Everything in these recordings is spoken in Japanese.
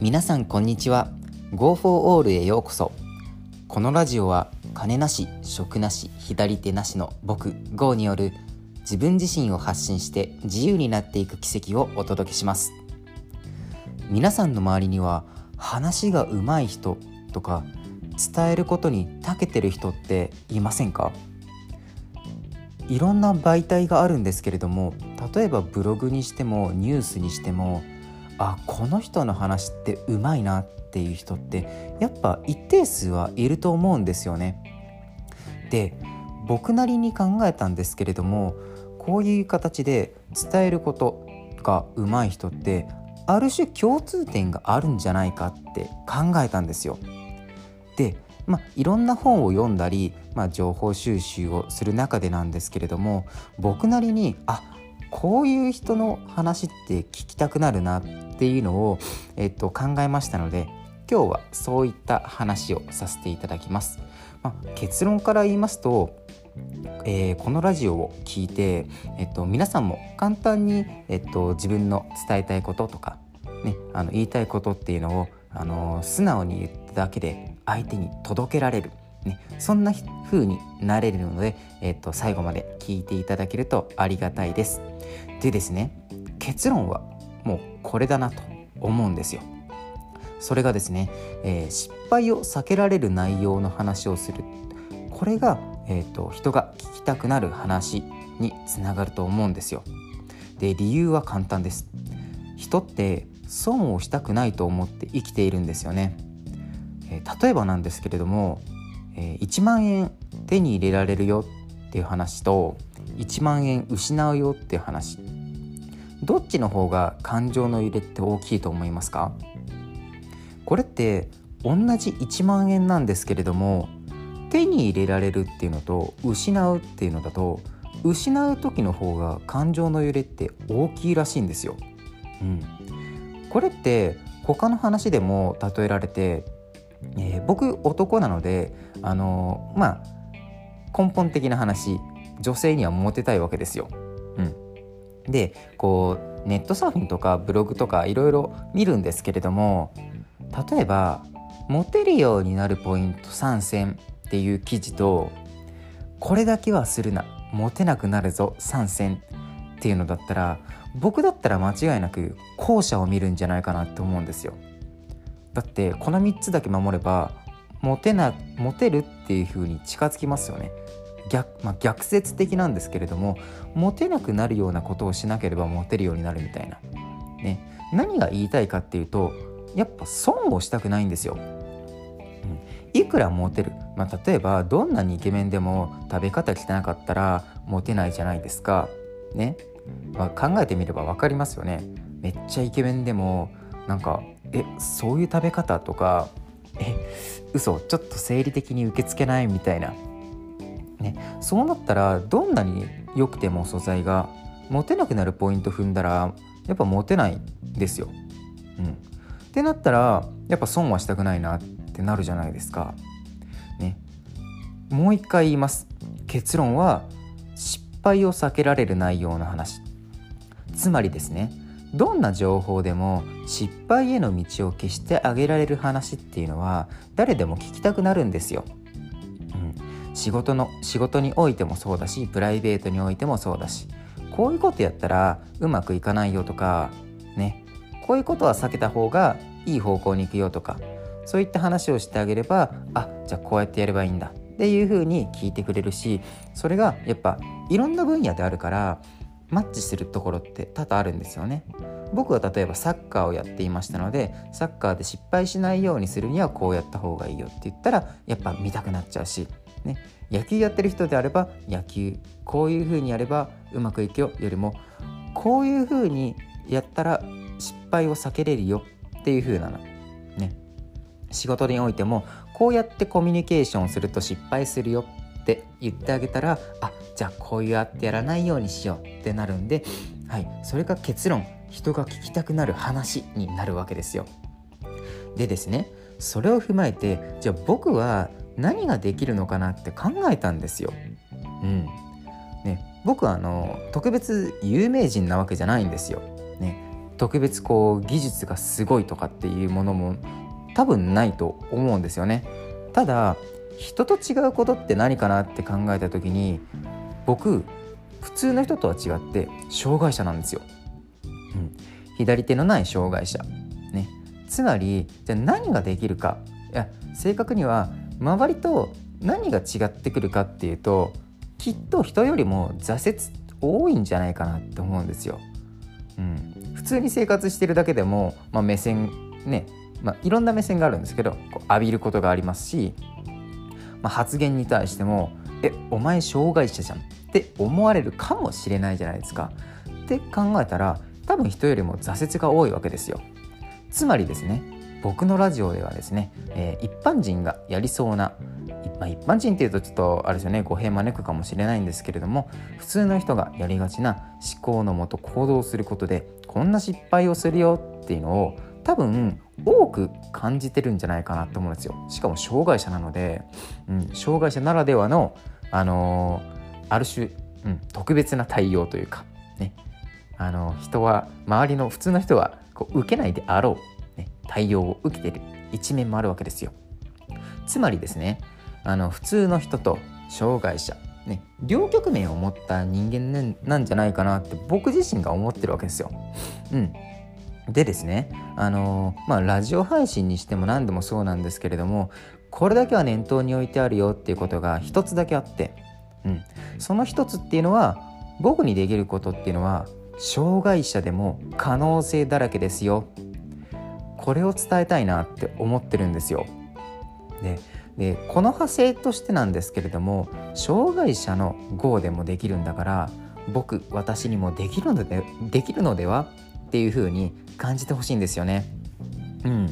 皆さんこんにちは。Go for All へようこそ。このラジオは金なし食なし左手なしの僕 GO による自分自身を発信して自由になっていく奇跡をお届けします。皆さんの周りには話が上手い人とか伝えることに長けてる人っていませんか？いろんな媒体があるんですけれども例えばブログにしてもニュースにしてもあこの人の話ってうまいなっていう人ってやっぱ一定数はいると思うんですよね。で僕なりに考えたんですけれどもこういう形で伝えることがうまい人ってある種共通点があるんじゃないかって考えたんですよ。でまあ、いろんな本を読んだり、まあ、情報収集をする中でなんですけれども僕なりにあこういう人の話って聞きたくなるなっていうのを、えっと、考えましたので今日はそういった話をさせていただきます。まあ、結論から言いますとえー、このラジオを聞いて、えっと、皆さんも簡単に、えっと、自分の伝えたいこととか、ね、あの言いたいことっていうのをあの素直に言っただけで相手に届けられる、ね、そんな風になれるので、えっと、最後まで聞いていただけるとありがたいです。でですね結論はもうこれだなと思うんですよ。それがですね、えー、失敗を避けられる内容の話をするこれが、えーと人が聞きたくなる話につながると思うんですよ。で理由は簡単です。人って損をしたくないと思って生きているんですよね。えー、例えばなんですけれども、えー、1万円手に入れられるよっていう話と1万円失うよっていう話どっちの方が感情の揺れって大きいと思いますか？これって同じ1万円なんですけれども手に入れられるっていうのと失うっていうのだと失う時の方が感情の揺れって大きいらしいんですよ。うん、これって他の話でも例えられてえー、僕男なのであのー、まあ根本的な話女性にはモテたいわけですよ。でこうネットサーフィンとかブログとかいろいろ見るんですけれども例えばモテるようになるポイント参戦っていう記事とこれだけはするなモテなくなるぞ参戦っていうのだったら僕だったら間違いなく後者を見るんじゃないかなって思うんですよ。だってこの3つだけ守ればモテなモテるっていう風に近づきますよね逆,、まあ、逆説的なんですけれどもモテなくなるようなことをしなければモテるようになるみたいな、ね、何が言いたいかっていうとやっぱ損をしたくないんですよ、うん、いくらモテる、まあ、例えばどんなにイケメンでも食べ方汚かったらモテないじゃないですか。ね、まあ、考えてみれば分かりますよね。めっちゃイケメンでもなんかえそういう食べ方とかえ嘘ちょっと生理的に受け付けないみたいな、ね、そうなったらどんなに良くても素材が持てなくなるポイント踏んだらやっぱ持てないんですよ。うん、ってなったらやっぱ損はしたくないなってなるじゃないですか。ね、もう一回言います。結論は失敗を避けられる内容の話。つまりですねどんな情報でも失敗への道を消してあげられる話っていうのは誰でも聞きたくなるんですよ。仕事の仕事においてもそうだしプライベートにおいてもそうだしこういうことやったらうまくいかないよとかねこういうことは避けた方がいい方向に行くよとかそういった話をしてあげればあじゃあこうやってやればいいんだっていうふうに聞いてくれるしそれがやっぱいろんな分野であるからマッチするところって多々あるんですよね。僕は例えばサッカーをやっていましたのでサッカーで失敗しないようにするにはこうやった方がいいよって言ったらやっぱ見たくなっちゃうし、ね、野球やってる人であれば野球こういう風にやればうまくいくよよりもこういう風にやったら失敗を避けれるよっていう風なの。ね、仕事においてもこうやってコミュニケーションすると失敗するよって言ってあげたらあじゃあこうやってやらないようにしようってなるんで、はい、それが結論人が聞きたくなる話になるわけですよ。でですねそれを踏まえてじゃあ僕は何ができるのかなって考えたんですよ。うん。ね、僕はあの特別有名人なわけじゃないんですよ。ね、特別こう技術がすごいとかっていうものも多分ないと思うんですよね。ただ人と違うことって何かなって考えた時に僕普通の人とは違って障害者なんですよ、うん、左手のない障害者。ね。つまりじゃあ何ができるか。いや正確には周りと何が違ってくるかっていうときっと人よりも挫折多いんじゃないかなって思うんですよ。うん、普通に生活してるだけでも、まあ、目線ね、まあ、いろんな目線があるんですけどこう浴びることがありますし、まあ、発言に対しても「えお前障害者じゃん」って思われるかもしれないじゃないですか。って考えたら多分人よりも挫折が多いわけですよ。つまりですね僕のラジオではですね、えー、一般人がやりそうなまあ、一般人っていうとちょっとあれですよね語弊招くかもしれないんですけれども普通の人がやりがちな思考のもと行動することでこんな失敗をするよっていうのを多分多く感じてるんじゃないかなと思うんですよ。しかも障害者なので、うん、障害者ならではの、あのー、ある種、うん、特別な対応というかね。あの人は周りの普通の人はこう受けないであろう、対応を受けてる一面もあるわけですよ。つまりですねあの普通の人と障害者、ね、両局面を持った人間なんじゃないかなって僕自身が思ってるわけですよ。うん、でですねあのまあラジオ配信にしても何でもそうなんですけれどもこれだけは念頭に置いてあるよっていうことが一つだけあって、うん、その一つっていうのは僕にできることっていうのは障害者でも可能性だらけですよ。これを伝えたいなって思ってるんですよ。ででこの派生としてなんですけれども障害者の GO でもできるんだから僕私にもできるのでできるのではっていう風に感じてほしいんですよね。うん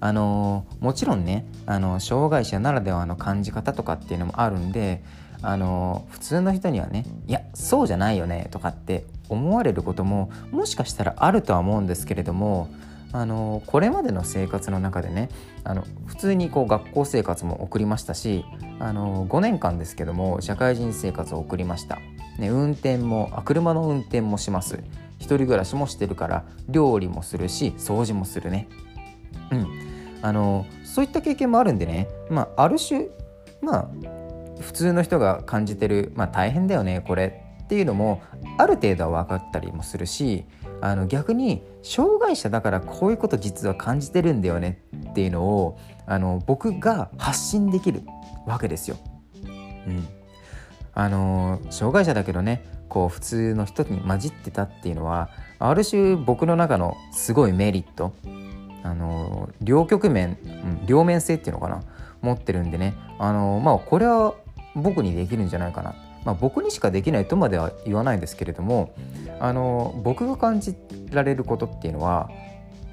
あのもちろんねあの障害者ならではの感じ方とかっていうのもあるんであの普通の人にはねいやそうじゃないよねとかって思われることももしかしたらあるとは思うんですけれどもあのこれまでの生活の中でねあの普通にこう学校生活も送りましたしあの5年間ですけども社会人生活を送りました、ね、運転もあ車の運転もします。一人暮らしもしてるから料理もするし掃除もするね。うん。あのそういった経験もあるんでねまあある種まあ普通の人が感じてる、まあ、大変だよねこれっていうのもある程度は分かったりもするしあの逆に障害者だからこういうこと実は感じてるんだよねっていうのをあの僕が発信できるわけですよ。うん、あの障害者だけどねこう普通の人に混じってたっていうのはある種僕の中のすごいメリットあの両局面、うん、両面性っていうのかな持ってるんでねあのまあこれは僕にできるんじゃないかなまあ、僕にしかできないとまでは言わないですけれどもあの僕が感じられることっていうのは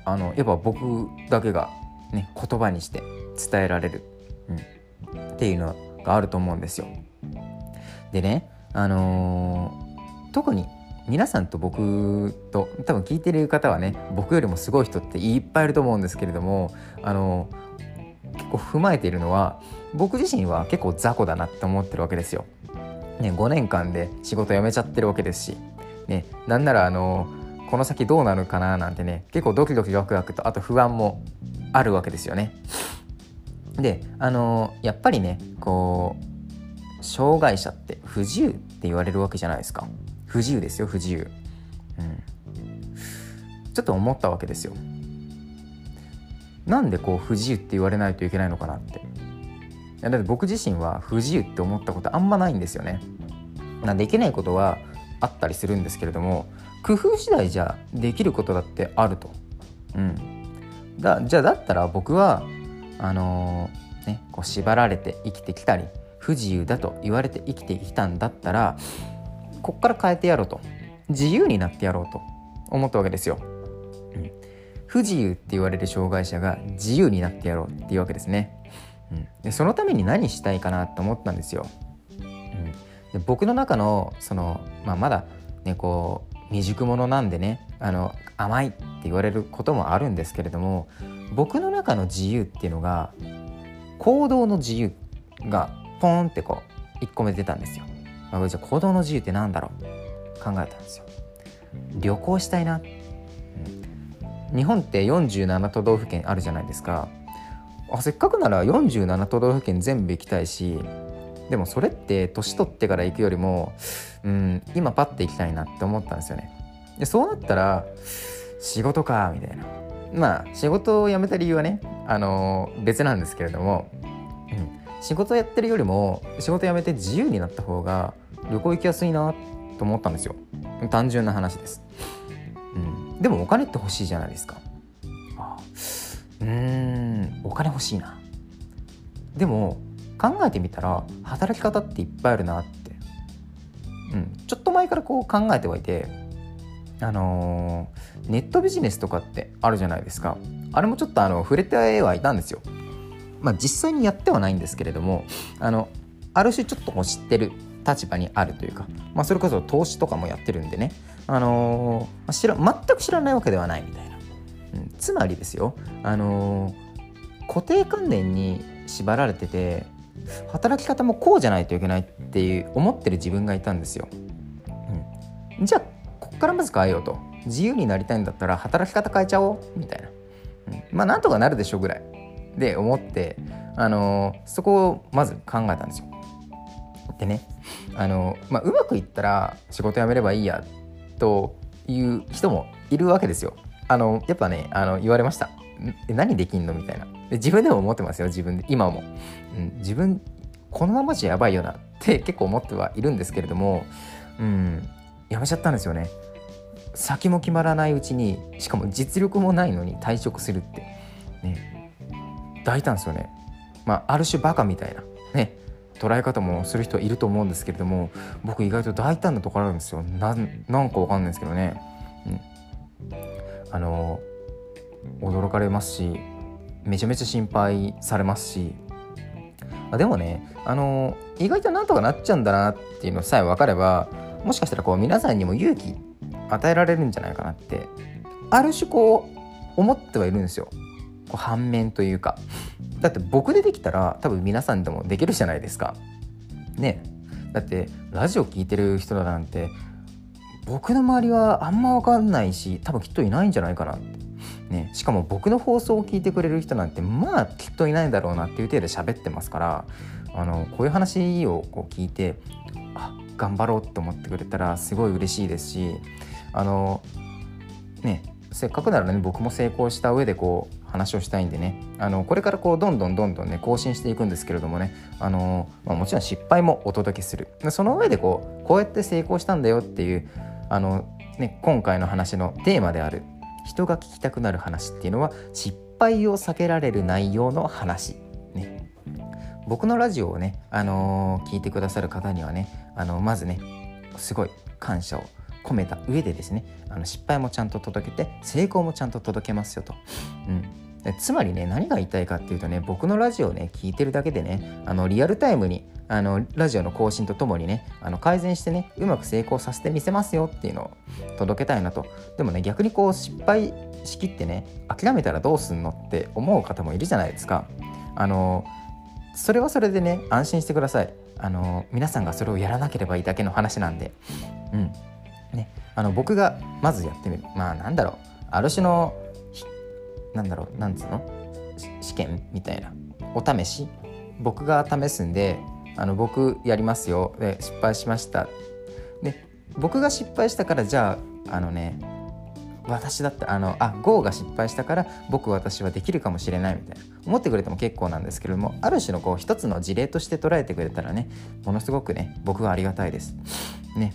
あのやっぱ僕だけが、ね、言葉にして伝えられる、うん、っていうのがあると思うんですよ。でね、あのー、特に皆さんと僕と多分聞いてる方はね僕よりもすごい人っていっぱいいると思うんですけれども、あのー、結構踏まえているのは僕自身は結構雑魚だなって思ってるわけですよ。ね、5年間で仕事辞めちゃってるわけですし、ね、なんならあのこの先どうなるかななんてね結構ドキドキワクワクとあと不安もあるわけですよね。であのやっぱりねこう障害者って不自由って言われるわけじゃないですか不自由ですよ不自由。うん、ちょっと思ったわけですよ。なんでこう不自由って言われないといけないのかなってだって僕自身は不自由って思ったことあんまないんですよね。なできないことはあったりするんですけれども工夫次第じゃできることだってあると。うん、だじゃあだったら僕はあのー、ね、こう縛られて生きてきたり不自由だと言われて生きてきたんだったらこっから変えてやろうと自由になってやろうと思ったわけですよ。うん、不自由って言われる障害者が自由になってやろうっていうわけですね。うん、でそのために何したいかなと思ったんですよ。うん、で僕の中のその、まあ、まだねこう未熟者なんでねあの甘いって言われることもあるんですけれども僕の中の自由っていうのが行動の自由がポーンってこう1個目出たんですよ。まあ、じゃあ行動の自由って何だろう？考えたんですよ。旅行したいな。うん、日本って47都道府県あるじゃないですかあせっかくなら47都道府県全部行きたいしでもそれって年取ってから行くよりも、うん、今パッて行きたいなって思ったんですよね。でそうなったら仕事かみたいな。まあ仕事を辞めた理由はね、あのー、別なんですけれども、うん、仕事やってるよりも仕事辞めて自由になった方が旅行行きやすいなと思ったんですよ。単純な話です、うん、でもお金って欲しいじゃないですか。うん。お金欲しいな。でも考えてみたら働き方っていっぱいあるなって、うん、ちょっと前からこう考えてはいてあのー、ネットビジネスとかってあるじゃないですか。あれもちょっとあの触れてはいたんですよ。まあ実際にやってはないんですけれどもあのある種ちょっと知ってる立場にあるというか、まあ、それこそ投資とかもやってるんでね、あのー、知ら全く知らないわけではないみたいな、つまりですよ、あの、固定観念に縛られてて働き方もこうじゃないといけないっていう思ってる自分がいたんですよ、うん、じゃあこっからまず変えようと。自由になりたいんだったら働き方変えちゃおう。みたいな、うん、まあなんとかなるでしょぐらい。で思ってあの、そこをまず考えたんですよ。でねあの、まあ、うまくいったら仕事辞めればいいやという人もいるわけですよ。あのやっぱねあの言われました。何できんの？みたいな。自分でも思ってますよ自分で。今も、うん、自分このままじゃやばいよなって結構思ってはいるんですけれどもうんやめちゃったんですよね。先も決まらないうちにしかも実力もないのに退職するって。ね大胆ですよね。まあある種バカみたいな。ね捉え方もする人はいると思うんですけれども僕意外と大胆なところあるんですよ。ななんかわかんないですけどね、うん、あの驚かれますしめちゃめちゃ心配されますし。あでもねあの意外となんとかなっちゃうんだなっていうのさえ分かればもしかしたらこう皆さんにも勇気与えられるんじゃないかなってある種こう思ってはいるんですよ。こう反面というか。だって僕でできたら多分皆さんでもできるじゃないですか。ね。だってラジオ聴いてる人だなんて僕の周りはあんま分かんないし多分きっといないんじゃないかなって。ね、しかも僕の放送を聞いてくれる人なんてまあきっといないだろうなっていう程度喋ってますからあのこういう話をこう聞いてあ頑張ろうと思ってくれたらすごい嬉しいですしあのねせっかくならね僕も成功した上でこう話をしたいんでねあのこれからこうどんどんどんどんね更新していくんですけれどもねあの、まあ、もちろん失敗もお届けする。その上でこうこうやって成功したんだよっていうあの、ね、今回の話のテーマである人が聞きたくなる話っていうのは失敗を避けられる内容の話。ね、僕のラジオをね、あのー、聞いてくださる方にはね、あのー、まずねすごい感謝を込めた上でですねあの失敗もちゃんと届けて成功もちゃんと届けますよと。うんつまりね何が言いたいかっていうとね僕のラジオをね聞いてるだけでねあのリアルタイムにあのラジオの更新とともにねあの改善してねうまく成功させてみせますよっていうのを届けたいなと。でもね逆にこう失敗しきってね諦めたらどうすんのって思う方もいるじゃないですか。あのそれはそれでね安心してください。あの皆さんがそれをやらなければいいだけの話なんで。うん。ね。あの僕がまずやってみる。まあなんだろう。ある種のなんだろうなんつうの？試験みたいな。お試し？僕が試すんであの僕やりますよ。で失敗しました。で僕が失敗したからじゃああのね私だったあのあ GO が失敗したから僕私はできるかもしれないみたいな。思ってくれても結構なんですけれどもある種のこう一つの事例として捉えてくれたらねものすごくね僕はありがたいです。ね。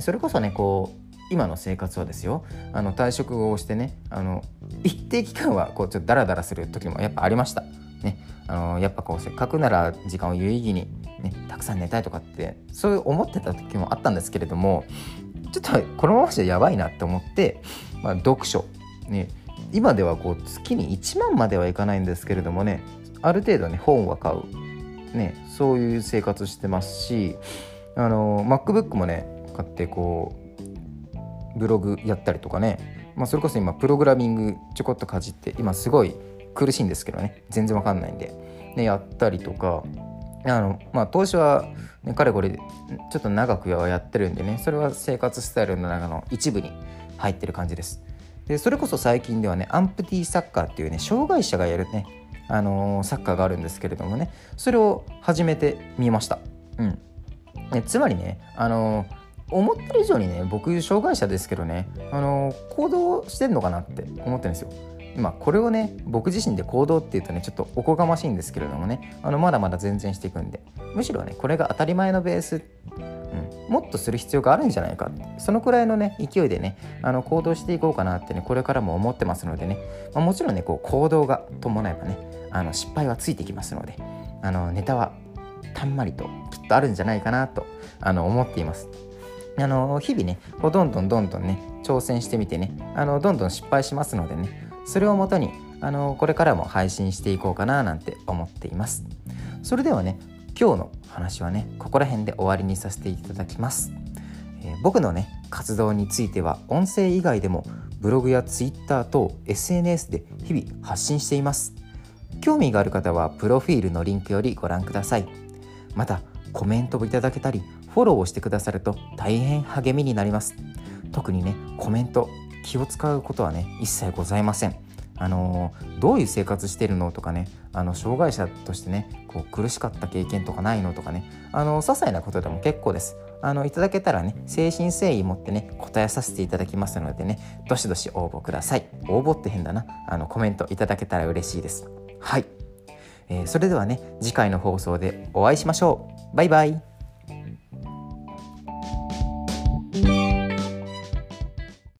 それこそねこう今の生活はですよあの退職をしてねあの一定期間はこうちょっとダラダラする時もやっぱありました。ね、あのやっぱこうせっかくなら時間を有意義に、ね、たくさん寝たいとかってそういう思ってた時もあったんですけれどもちょっとこのままじゃやばいなって思って、まあ、読書、ね、今ではこう月に1万まではいかないんですけれどもねある程度ね本は買う、ね、そういう生活してますしあの MacBook もね買ってこうブログやったりとかね、まあ、それこそ今プログラミングちょこっとかじって今すごい苦しいんですけどね。全然わかんないんで、ね、やったりとか。あのまあ投資は、ね、かれこれちょっと長くはやってるんでね。それは生活スタイルの中の一部に入ってる感じです。でそれこそ最近ではねアンプティサッカーっていうね障害者がやるねあのー、サッカーがあるんですけれどもね。それを始めてみました。うん、ねつまりね、あのー、思ってる以上にね僕障害者ですけどね、あの、行動してんのかなって思ってるんですよ。まあ、これをね僕自身で行動っていうとねちょっとおこがましいんですけれどもねあのまだまだ全然していくんでむしろねこれが当たり前のベース、うん、もっとする必要があるんじゃないかそのくらいのね勢いでねあの行動していこうかなってねこれからも思ってますのでね、まあ、もちろんねこう行動が伴えばねあの失敗はついてきますのであのネタはたんまりときっとあるんじゃないかなとあの思っています。あの日々ねこうどんどんどんどんね挑戦してみてねあのどんどん失敗しますのでねそれをもとにあのこれからも配信していこうかななんて思っています。それではね今日の話はねここら辺で終わりにさせていただきます、えー、僕のね活動については音声以外でもブログやツイッター等 SNS で日々発信しています。興味がある方はプロフィールのリンクよりご覧ください。またコメントをいただけたりフォローをしてくださると大変励みになります。特にねコメント気を使うことはね一切ございません。あのどういう生活してるのとかねあの障害者としてねこう苦しかった経験とかないのとかねあの些細なことでも結構です。あのいただけたらね誠心誠意持ってね答えさせていただきますのでねどしどし応募ください。応募って変だな。あのコメントいただけたら嬉しいです。はい、えー、それではね次回の放送でお会いしましょう。バイバイ。